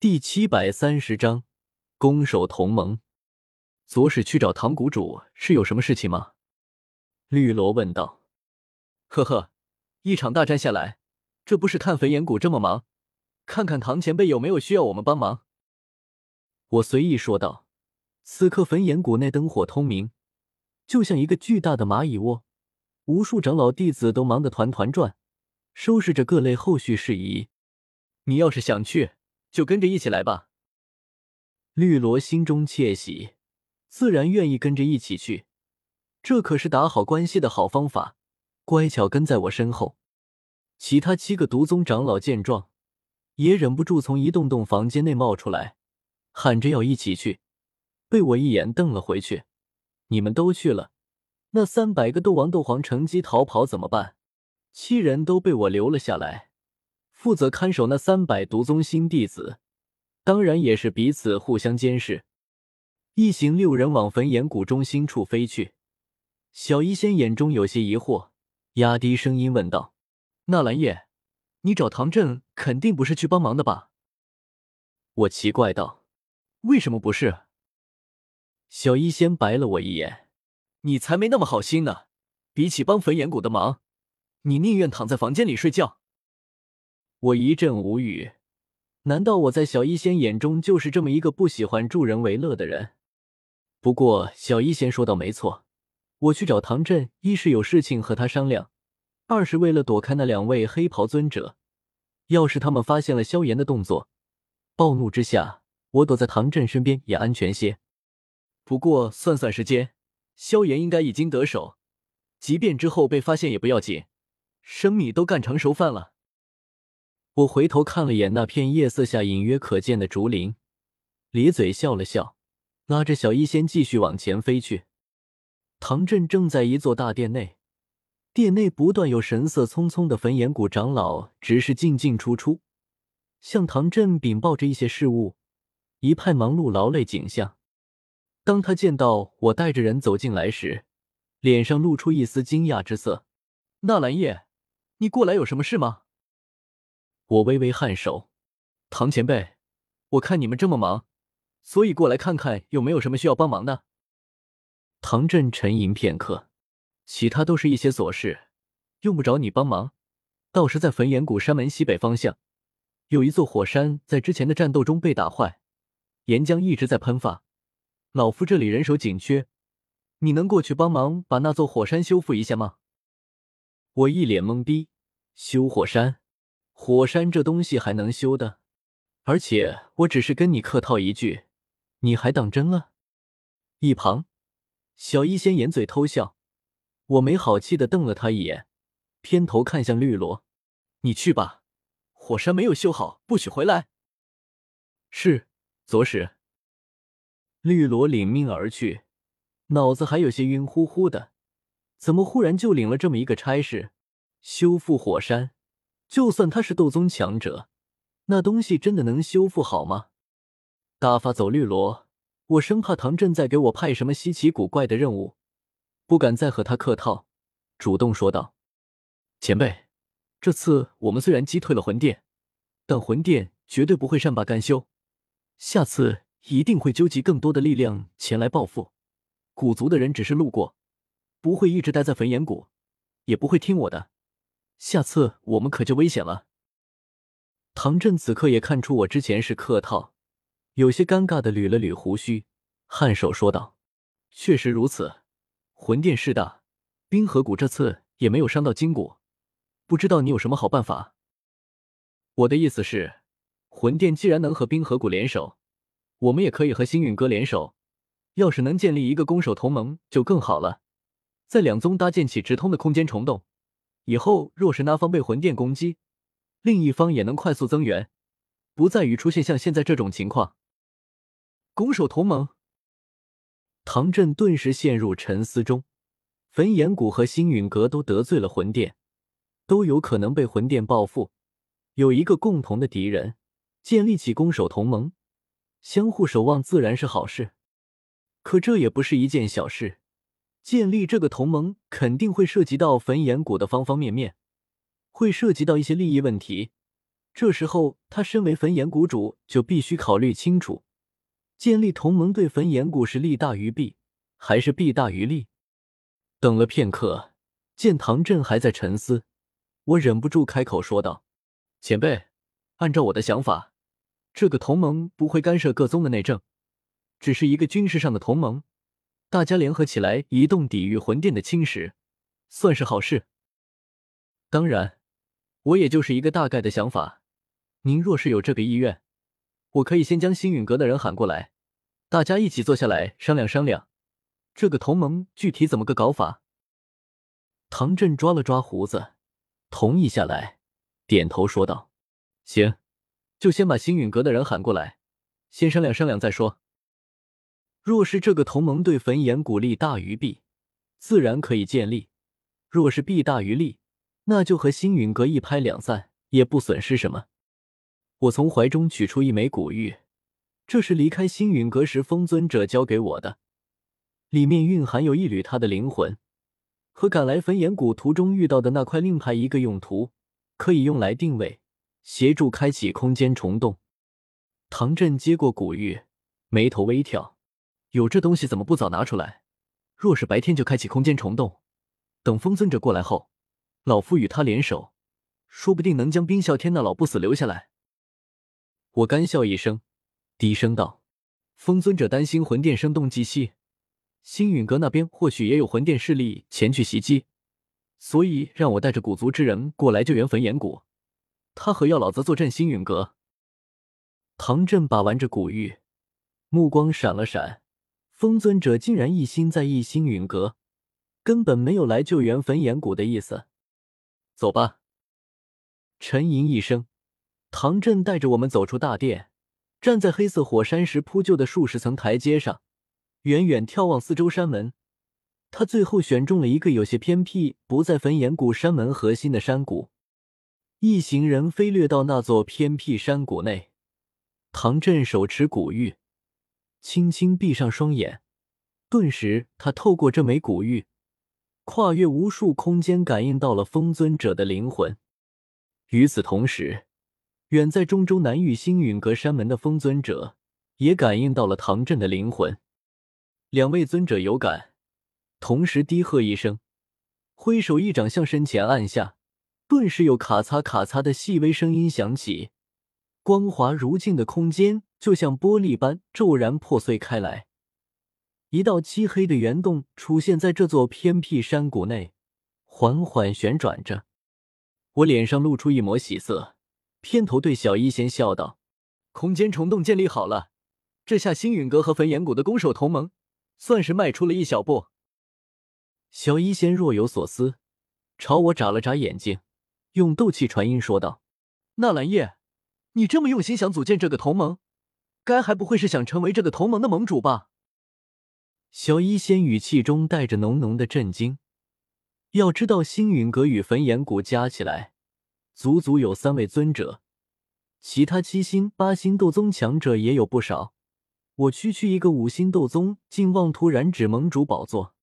第七百三十章，攻守同盟。左使去找唐谷主是有什么事情吗？绿萝问道。呵呵，一场大战下来，这不是看焚炎谷这么忙，看看唐前辈有没有需要我们帮忙。我随意说道。此刻焚炎谷内灯火通明，就像一个巨大的蚂蚁窝，无数长老弟子都忙得团团转，收拾着各类后续事宜。你要是想去。就跟着一起来吧。绿萝心中窃喜，自然愿意跟着一起去。这可是打好关系的好方法。乖巧跟在我身后。其他七个毒宗长老见状，也忍不住从一栋栋房间内冒出来，喊着要一起去。被我一眼瞪了回去。你们都去了，那三百个斗王、斗皇乘机逃跑怎么办？七人都被我留了下来。负责看守那三百毒宗新弟子，当然也是彼此互相监视。一行六人往焚岩谷中心处飞去。小医仙眼中有些疑惑，压低声音问道：“纳兰叶，你找唐振肯定不是去帮忙的吧？”我奇怪道：“为什么不是？”小医仙白了我一眼：“你才没那么好心呢！比起帮焚岩谷的忙，你宁愿躺在房间里睡觉。”我一阵无语，难道我在小医仙眼中就是这么一个不喜欢助人为乐的人？不过小医仙说道没错，我去找唐振，一是有事情和他商量，二是为了躲开那两位黑袍尊者。要是他们发现了萧炎的动作，暴怒之下，我躲在唐振身边也安全些。不过算算时间，萧炎应该已经得手，即便之后被发现也不要紧，生米都干成熟饭了。我回头看了眼那片夜色下隐约可见的竹林，咧嘴笑了笑，拉着小医仙继续往前飞去。唐振正在一座大殿内，殿内不断有神色匆匆的焚炎谷长老，只是进进出出，向唐振禀报着一些事务，一派忙碌劳累景象。当他见到我带着人走进来时，脸上露出一丝惊讶之色：“纳兰叶，你过来有什么事吗？”我微微颔首，唐前辈，我看你们这么忙，所以过来看看有没有什么需要帮忙的。唐振沉吟片刻，其他都是一些琐事，用不着你帮忙。倒是在焚岩谷山门西北方向，有一座火山，在之前的战斗中被打坏，岩浆一直在喷发。老夫这里人手紧缺，你能过去帮忙把那座火山修复一下吗？我一脸懵逼，修火山。火山这东西还能修的，而且我只是跟你客套一句，你还当真了？一旁，小医仙掩嘴偷笑，我没好气的瞪了他一眼，偏头看向绿萝：“你去吧，火山没有修好，不许回来。”是，左使。绿萝领命而去，脑子还有些晕乎乎的，怎么忽然就领了这么一个差事，修复火山？就算他是斗宗强者，那东西真的能修复好吗？大发走绿萝，我生怕唐振再给我派什么稀奇古怪的任务，不敢再和他客套，主动说道：“前辈，这次我们虽然击退了魂殿，但魂殿绝对不会善罢甘休，下次一定会纠集更多的力量前来报复。古族的人只是路过，不会一直待在焚炎谷，也不会听我的。”下次我们可就危险了。唐振此刻也看出我之前是客套，有些尴尬的捋了捋胡须，颔首说道：“确实如此，魂殿势大，冰河谷这次也没有伤到筋骨，不知道你有什么好办法？”我的意思是，魂殿既然能和冰河谷联手，我们也可以和星陨阁联手。要是能建立一个攻守同盟，就更好了，在两宗搭建起直通的空间虫洞。以后若是那方被魂殿攻击，另一方也能快速增援，不在于出现像现在这种情况。攻守同盟，唐振顿时陷入沉思中。焚炎谷和星陨阁都得罪了魂殿，都有可能被魂殿报复。有一个共同的敌人，建立起攻守同盟，相互守望自然是好事。可这也不是一件小事。建立这个同盟肯定会涉及到焚炎谷的方方面面，会涉及到一些利益问题，这时候，他身为焚炎谷主，就必须考虑清楚，建立同盟对焚炎谷是利大于弊，还是弊大于利？等了片刻，见唐振还在沉思，我忍不住开口说道：“前辈，按照我的想法，这个同盟不会干涉各宗的内政，只是一个军事上的同盟，大家联合起来移动抵御魂殿的侵蚀，算是好事。当然，我也就是一个大概的想法。”您若是有这个意愿，我可以先将星陨阁的人喊过来，大家一起坐下来商量商量，这个同盟具体怎么个搞法。唐振抓了抓胡子，同意下来，点头说道：“行，就先把星陨阁的人喊过来，先商量商量再说。若是这个同盟对焚炎谷利大于弊，自然可以建立；若是弊大于利，那就和星陨阁一拍两散，也不损失什么。”我从怀中取出一枚古玉，这是离开星陨阁时风尊者交给我的，里面蕴含有一缕他的灵魂，和赶来焚炎谷途中遇到的那块令牌一个用途，可以用来定位，协助开启空间虫洞。唐振接过古玉，眉头微挑，有这东西怎么不早拿出来？若是白天就开启空间虫洞，等风尊者过来后，老夫与他联手，说不定能将冰啸天那老不死留下来。我干笑一声，低声道：“风尊者担心魂殿生动祭息，星陨阁那边或许也有魂殿势力前去袭击，所以让我带着古族之人过来救援焚炎谷。他和药老子坐镇星陨阁。”唐振把玩着古玉，目光闪了闪。风尊者竟然一心在一星陨阁，根本没有来救援焚炎谷的意思。走吧。沉吟一声。唐振带着我们走出大殿，站在黑色火山石铺就的数十层台阶上，远远眺望四周山门。他最后选中了一个有些偏僻、不在焚炎谷山门核心的山谷。一行人飞掠到那座偏僻山谷内，唐振手持古玉，轻轻闭上双眼，顿时他透过这枚古玉，跨越无数空间，感应到了风尊者的灵魂。与此同时，远在中州南域星陨阁山门的风尊者也感应到了唐振的灵魂，两位尊者有感，同时低喝一声，挥手一掌向身前按下，顿时有咔嚓咔嚓的细微声音响起，光滑如镜的空间就像玻璃般骤然破碎开来，一道漆黑的圆洞出现在这座偏僻山谷内，缓缓旋转着，我脸上露出一抹喜色。偏头对小医仙笑道：“空间虫洞建立好了，这下星陨阁和焚炎谷的攻守同盟算是迈出了一小步。”小医仙若有所思，朝我眨了眨眼睛，用斗气传音说道：“纳兰叶，你这么用心想组建这个同盟，该还不会是想成为这个同盟的盟主吧？”小医仙语气中带着浓浓的震惊。要知道，星陨阁与焚炎谷加起来。足足有三位尊者，其他七星、八星斗宗强者也有不少。我区区一个五星斗宗，竟妄图染指盟主宝座。